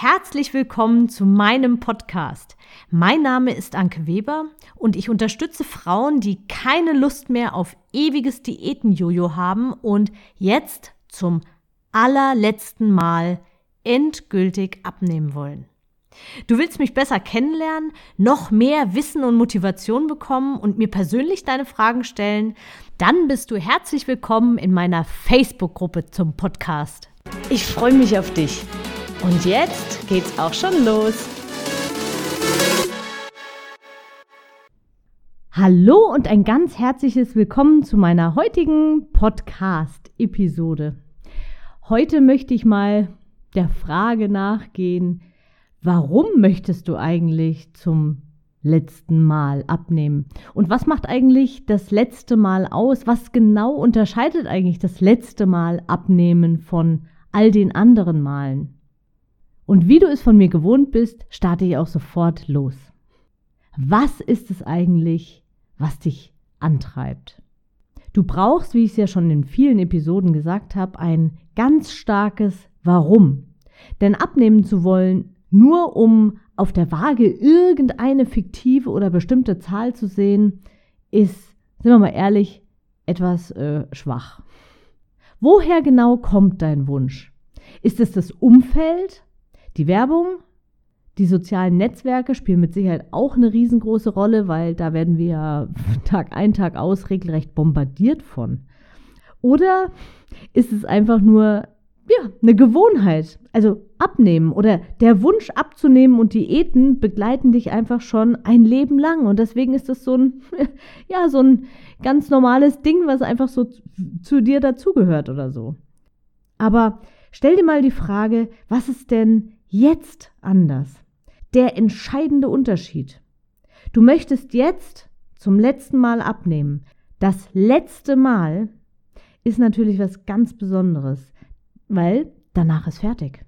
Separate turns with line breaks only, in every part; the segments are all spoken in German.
Herzlich willkommen zu meinem Podcast. Mein Name ist Anke Weber und ich unterstütze Frauen, die keine Lust mehr auf ewiges Diätenjojo haben und jetzt zum allerletzten Mal endgültig abnehmen wollen. Du willst mich besser kennenlernen, noch mehr Wissen und Motivation bekommen und mir persönlich deine Fragen stellen? Dann bist du herzlich willkommen in meiner Facebook-Gruppe zum Podcast. Ich freue mich auf dich. Und jetzt geht's auch schon los. Hallo und ein ganz herzliches Willkommen zu meiner heutigen Podcast-Episode. Heute möchte ich mal der Frage nachgehen, warum möchtest du eigentlich zum letzten Mal abnehmen? Und was macht eigentlich das letzte Mal aus? Was genau unterscheidet eigentlich das letzte Mal abnehmen von all den anderen Malen? Und wie du es von mir gewohnt bist, starte ich auch sofort los. Was ist es eigentlich, was dich antreibt? Du brauchst, wie ich es ja schon in vielen Episoden gesagt habe, ein ganz starkes Warum. Denn abnehmen zu wollen, nur um auf der Waage irgendeine fiktive oder bestimmte Zahl zu sehen, ist, sind wir mal ehrlich, etwas äh, schwach. Woher genau kommt dein Wunsch? Ist es das Umfeld? Die Werbung, die sozialen Netzwerke spielen mit Sicherheit auch eine riesengroße Rolle, weil da werden wir Tag ein, Tag aus regelrecht bombardiert von. Oder ist es einfach nur ja, eine Gewohnheit, also abnehmen oder der Wunsch abzunehmen und Diäten begleiten dich einfach schon ein Leben lang und deswegen ist das so ein ja, so ein ganz normales Ding, was einfach so zu dir dazugehört oder so. Aber stell dir mal die Frage, was ist denn jetzt anders. Der entscheidende Unterschied. Du möchtest jetzt zum letzten Mal abnehmen. Das letzte Mal ist natürlich was ganz Besonderes, weil danach ist fertig.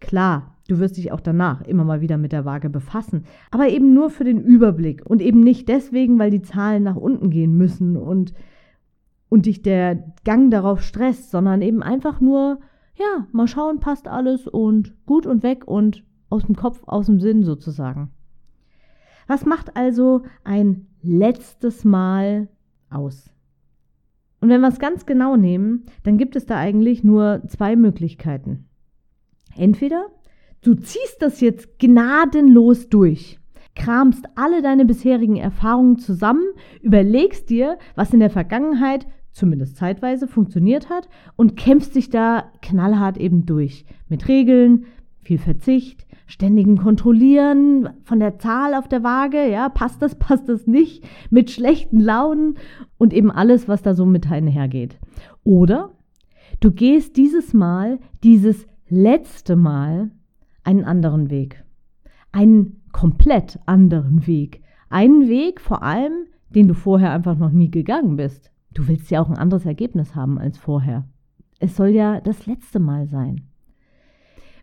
Klar, du wirst dich auch danach immer mal wieder mit der Waage befassen, aber eben nur für den Überblick und eben nicht deswegen, weil die Zahlen nach unten gehen müssen und, und dich der Gang darauf stresst, sondern eben einfach nur, ja, mal schauen, passt alles und gut und weg und aus dem Kopf, aus dem Sinn sozusagen. Was macht also ein letztes Mal aus? Und wenn wir es ganz genau nehmen, dann gibt es da eigentlich nur zwei Möglichkeiten. Entweder du ziehst das jetzt gnadenlos durch, kramst alle deine bisherigen Erfahrungen zusammen, überlegst dir, was in der Vergangenheit zumindest zeitweise funktioniert hat und kämpft sich da knallhart eben durch. Mit Regeln, viel Verzicht, ständigen Kontrollieren von der Zahl auf der Waage, ja, passt das, passt das nicht, mit schlechten Launen und eben alles, was da so mit einhergeht. Oder du gehst dieses Mal, dieses letzte Mal einen anderen Weg. Einen komplett anderen Weg. Einen Weg vor allem, den du vorher einfach noch nie gegangen bist. Du willst ja auch ein anderes Ergebnis haben als vorher. Es soll ja das letzte Mal sein.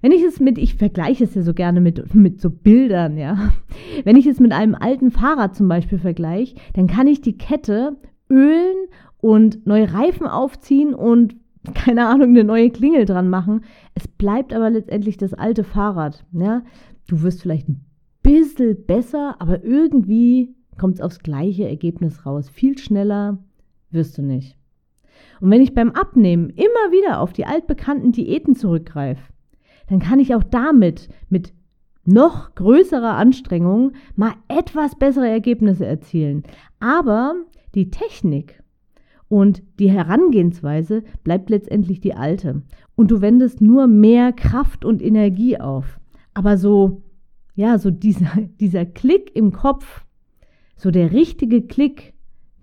Wenn ich es mit, ich vergleiche es ja so gerne mit, mit so Bildern, ja. Wenn ich es mit einem alten Fahrrad zum Beispiel vergleiche, dann kann ich die Kette ölen und neue Reifen aufziehen und keine Ahnung, eine neue Klingel dran machen. Es bleibt aber letztendlich das alte Fahrrad. Ja? Du wirst vielleicht ein bisschen besser, aber irgendwie kommt es aufs gleiche Ergebnis raus. Viel schneller, wirst du nicht. Und wenn ich beim Abnehmen immer wieder auf die altbekannten Diäten zurückgreife, dann kann ich auch damit mit noch größerer Anstrengung mal etwas bessere Ergebnisse erzielen. Aber die Technik und die Herangehensweise bleibt letztendlich die alte. Und du wendest nur mehr Kraft und Energie auf. Aber so, ja, so dieser, dieser Klick im Kopf, so der richtige Klick,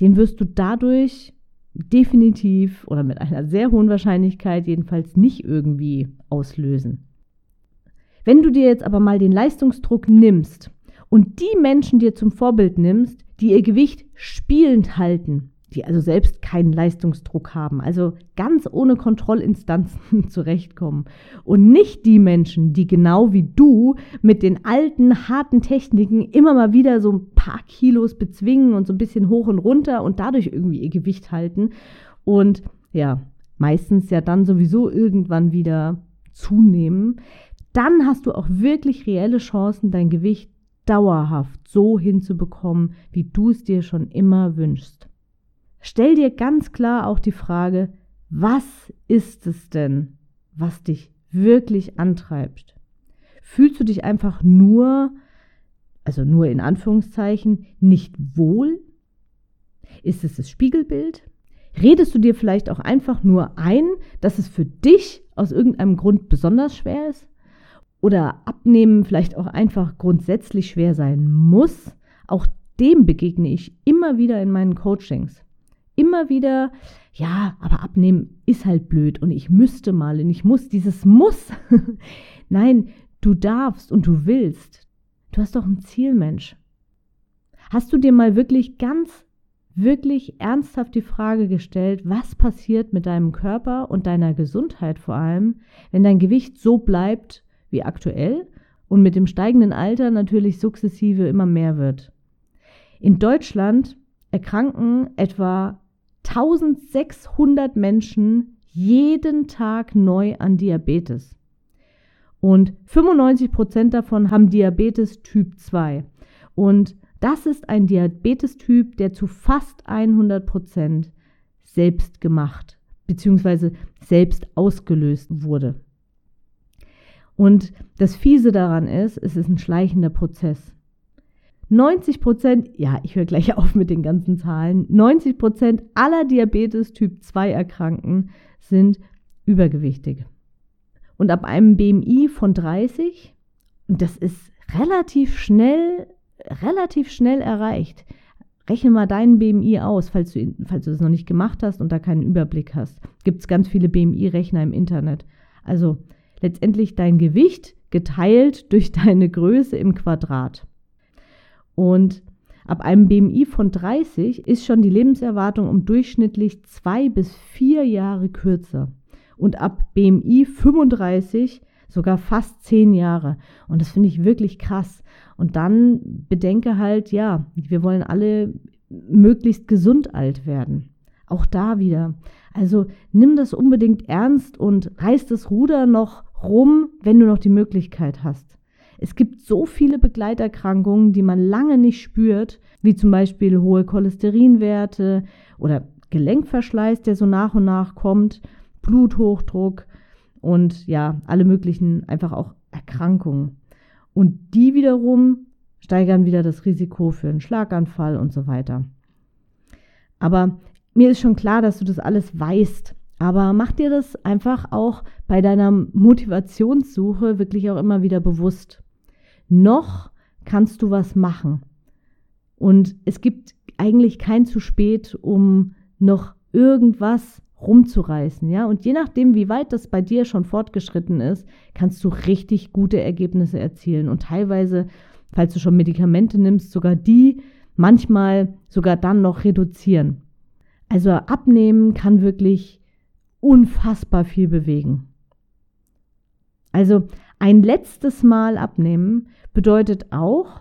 den wirst du dadurch definitiv oder mit einer sehr hohen Wahrscheinlichkeit jedenfalls nicht irgendwie auslösen. Wenn du dir jetzt aber mal den Leistungsdruck nimmst und die Menschen dir zum Vorbild nimmst, die ihr Gewicht spielend halten, die also selbst keinen Leistungsdruck haben, also ganz ohne Kontrollinstanzen zurechtkommen. Und nicht die Menschen, die genau wie du mit den alten, harten Techniken immer mal wieder so ein paar Kilos bezwingen und so ein bisschen hoch und runter und dadurch irgendwie ihr Gewicht halten. Und ja, meistens ja dann sowieso irgendwann wieder zunehmen. dann hast du auch wirklich reelle Chancen, dein Gewicht dauerhaft so hinzubekommen, wie du es dir schon immer wünschst. Stell dir ganz klar auch die Frage, was ist es denn, was dich wirklich antreibt? Fühlst du dich einfach nur, also nur in Anführungszeichen, nicht wohl? Ist es das Spiegelbild? Redest du dir vielleicht auch einfach nur ein, dass es für dich aus irgendeinem Grund besonders schwer ist? Oder abnehmen vielleicht auch einfach grundsätzlich schwer sein muss? Auch dem begegne ich immer wieder in meinen Coachings. Immer wieder, ja, aber abnehmen ist halt blöd und ich müsste mal und ich muss dieses Muss. Nein, du darfst und du willst. Du hast doch ein Ziel, Mensch. Hast du dir mal wirklich ganz wirklich ernsthaft die Frage gestellt, was passiert mit deinem Körper und deiner Gesundheit vor allem, wenn dein Gewicht so bleibt wie aktuell und mit dem steigenden Alter natürlich sukzessive immer mehr wird. In Deutschland erkranken etwa 1600 Menschen jeden Tag neu an Diabetes. Und 95 Prozent davon haben Diabetes Typ 2. Und das ist ein Diabetestyp, der zu fast 100 Prozent selbst gemacht bzw. selbst ausgelöst wurde. Und das Fiese daran ist, es ist ein schleichender Prozess. 90 Prozent, ja, ich höre gleich auf mit den ganzen Zahlen, 90 Prozent aller Diabetes Typ 2 Erkrankten sind übergewichtig. Und ab einem BMI von 30, und das ist relativ schnell relativ schnell erreicht. Rechne mal deinen BMI aus, falls du, falls du das noch nicht gemacht hast und da keinen Überblick hast. Gibt es ganz viele BMI-Rechner im Internet. Also letztendlich dein Gewicht geteilt durch deine Größe im Quadrat. Und ab einem BMI von 30 ist schon die Lebenserwartung um durchschnittlich zwei bis vier Jahre kürzer. Und ab BMI 35 sogar fast zehn Jahre. Und das finde ich wirklich krass. Und dann bedenke halt, ja, wir wollen alle möglichst gesund alt werden. Auch da wieder. Also nimm das unbedingt ernst und reiß das Ruder noch rum, wenn du noch die Möglichkeit hast. Es gibt so viele Begleiterkrankungen, die man lange nicht spürt, wie zum Beispiel hohe Cholesterinwerte oder Gelenkverschleiß, der so nach und nach kommt, Bluthochdruck und ja, alle möglichen einfach auch Erkrankungen. Und die wiederum steigern wieder das Risiko für einen Schlaganfall und so weiter. Aber mir ist schon klar, dass du das alles weißt. Aber mach dir das einfach auch bei deiner Motivationssuche wirklich auch immer wieder bewusst. Noch kannst du was machen. Und es gibt eigentlich kein zu spät, um noch irgendwas rumzureißen, ja. Und je nachdem, wie weit das bei dir schon fortgeschritten ist, kannst du richtig gute Ergebnisse erzielen. Und teilweise, falls du schon Medikamente nimmst, sogar die manchmal sogar dann noch reduzieren. Also abnehmen kann wirklich unfassbar viel bewegen. Also ein letztes Mal abnehmen bedeutet auch,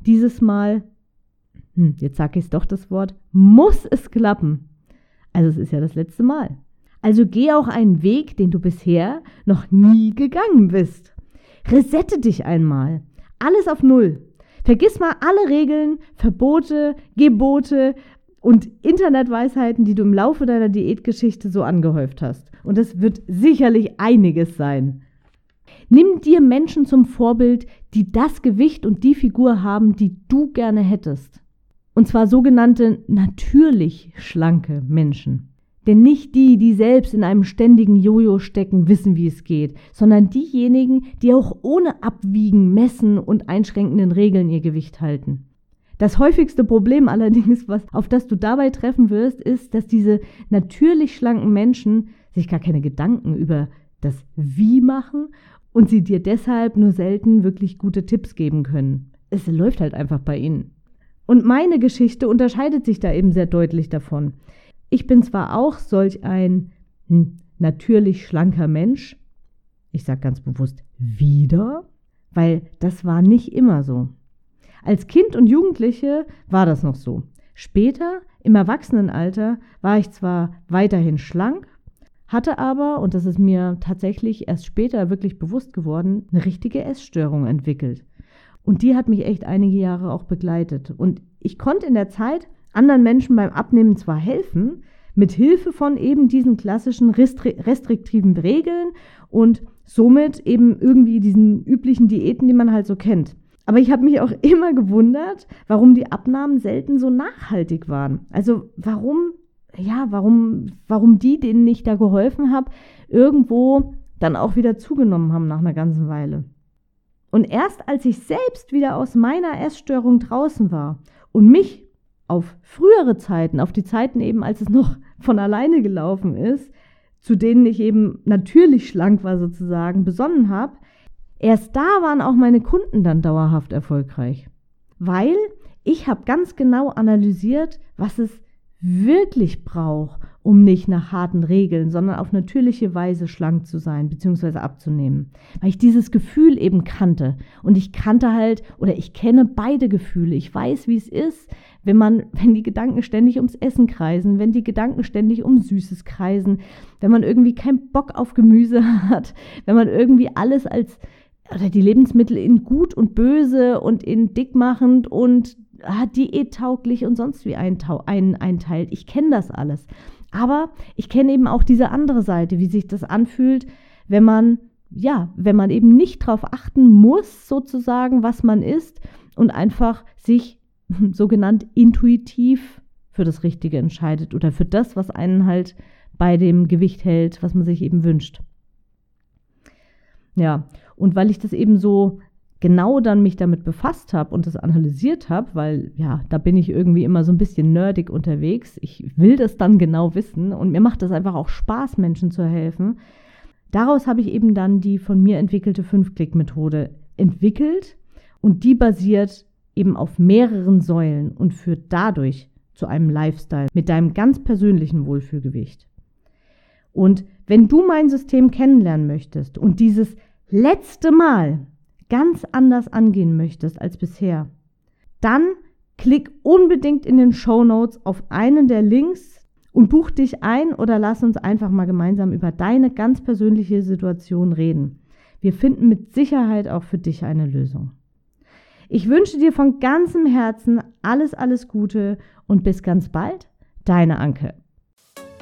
dieses Mal, hm, jetzt sage ich doch das Wort, muss es klappen. Also es ist ja das letzte Mal. Also geh auch einen Weg, den du bisher noch nie gegangen bist. Resette dich einmal. Alles auf Null. Vergiss mal alle Regeln, Verbote, Gebote und Internetweisheiten, die du im Laufe deiner Diätgeschichte so angehäuft hast. Und es wird sicherlich einiges sein. Nimm dir Menschen zum Vorbild, die das Gewicht und die Figur haben, die du gerne hättest. Und zwar sogenannte natürlich schlanke Menschen. Denn nicht die, die selbst in einem ständigen Jojo stecken, wissen, wie es geht, sondern diejenigen, die auch ohne Abwiegen, Messen und einschränkenden Regeln ihr Gewicht halten. Das häufigste Problem allerdings, was, auf das du dabei treffen wirst, ist, dass diese natürlich schlanken Menschen sich gar keine Gedanken über das Wie machen und sie dir deshalb nur selten wirklich gute Tipps geben können. Es läuft halt einfach bei ihnen. Und meine Geschichte unterscheidet sich da eben sehr deutlich davon. Ich bin zwar auch solch ein hm, natürlich schlanker Mensch, ich sage ganz bewusst wieder, weil das war nicht immer so. Als Kind und Jugendliche war das noch so. Später, im Erwachsenenalter, war ich zwar weiterhin schlank, hatte aber, und das ist mir tatsächlich erst später wirklich bewusst geworden, eine richtige Essstörung entwickelt. Und die hat mich echt einige Jahre auch begleitet. Und ich konnte in der Zeit anderen Menschen beim Abnehmen zwar helfen, mit Hilfe von eben diesen klassischen restriktiven Regeln und somit eben irgendwie diesen üblichen Diäten, die man halt so kennt. Aber ich habe mich auch immer gewundert, warum die Abnahmen selten so nachhaltig waren. Also warum, ja, warum, warum die, denen ich da geholfen habe, irgendwo dann auch wieder zugenommen haben nach einer ganzen Weile. Und erst als ich selbst wieder aus meiner Essstörung draußen war und mich auf frühere Zeiten, auf die Zeiten eben, als es noch von alleine gelaufen ist, zu denen ich eben natürlich schlank war sozusagen, besonnen habe, erst da waren auch meine Kunden dann dauerhaft erfolgreich. Weil ich habe ganz genau analysiert, was es wirklich braucht, um nicht nach harten Regeln, sondern auf natürliche Weise schlank zu sein bzw. abzunehmen. Weil ich dieses Gefühl eben kannte. Und ich kannte halt oder ich kenne beide Gefühle. Ich weiß, wie es ist, wenn man, wenn die Gedanken ständig ums Essen kreisen, wenn die Gedanken ständig um Süßes kreisen, wenn man irgendwie keinen Bock auf Gemüse hat, wenn man irgendwie alles als oder die Lebensmittel in gut und böse und in dickmachend und ah, diättauglich und sonst wie einteilt. Ich kenne das alles. Aber ich kenne eben auch diese andere Seite, wie sich das anfühlt, wenn man, ja, wenn man eben nicht darauf achten muss, sozusagen, was man isst und einfach sich sogenannt intuitiv für das Richtige entscheidet oder für das, was einen halt bei dem Gewicht hält, was man sich eben wünscht. Ja, und weil ich das eben so genau dann mich damit befasst habe und das analysiert habe, weil ja, da bin ich irgendwie immer so ein bisschen nerdig unterwegs. Ich will das dann genau wissen und mir macht es einfach auch Spaß, Menschen zu helfen. Daraus habe ich eben dann die von mir entwickelte Fünf-Klick-Methode entwickelt und die basiert eben auf mehreren Säulen und führt dadurch zu einem Lifestyle mit deinem ganz persönlichen Wohlfühlgewicht. Und wenn du mein System kennenlernen möchtest und dieses letzte Mal ganz anders angehen möchtest als bisher, dann klick unbedingt in den Show Notes auf einen der Links und buch dich ein oder lass uns einfach mal gemeinsam über deine ganz persönliche Situation reden. Wir finden mit Sicherheit auch für dich eine Lösung. Ich wünsche dir von ganzem Herzen alles, alles Gute und bis ganz bald, deine Anke.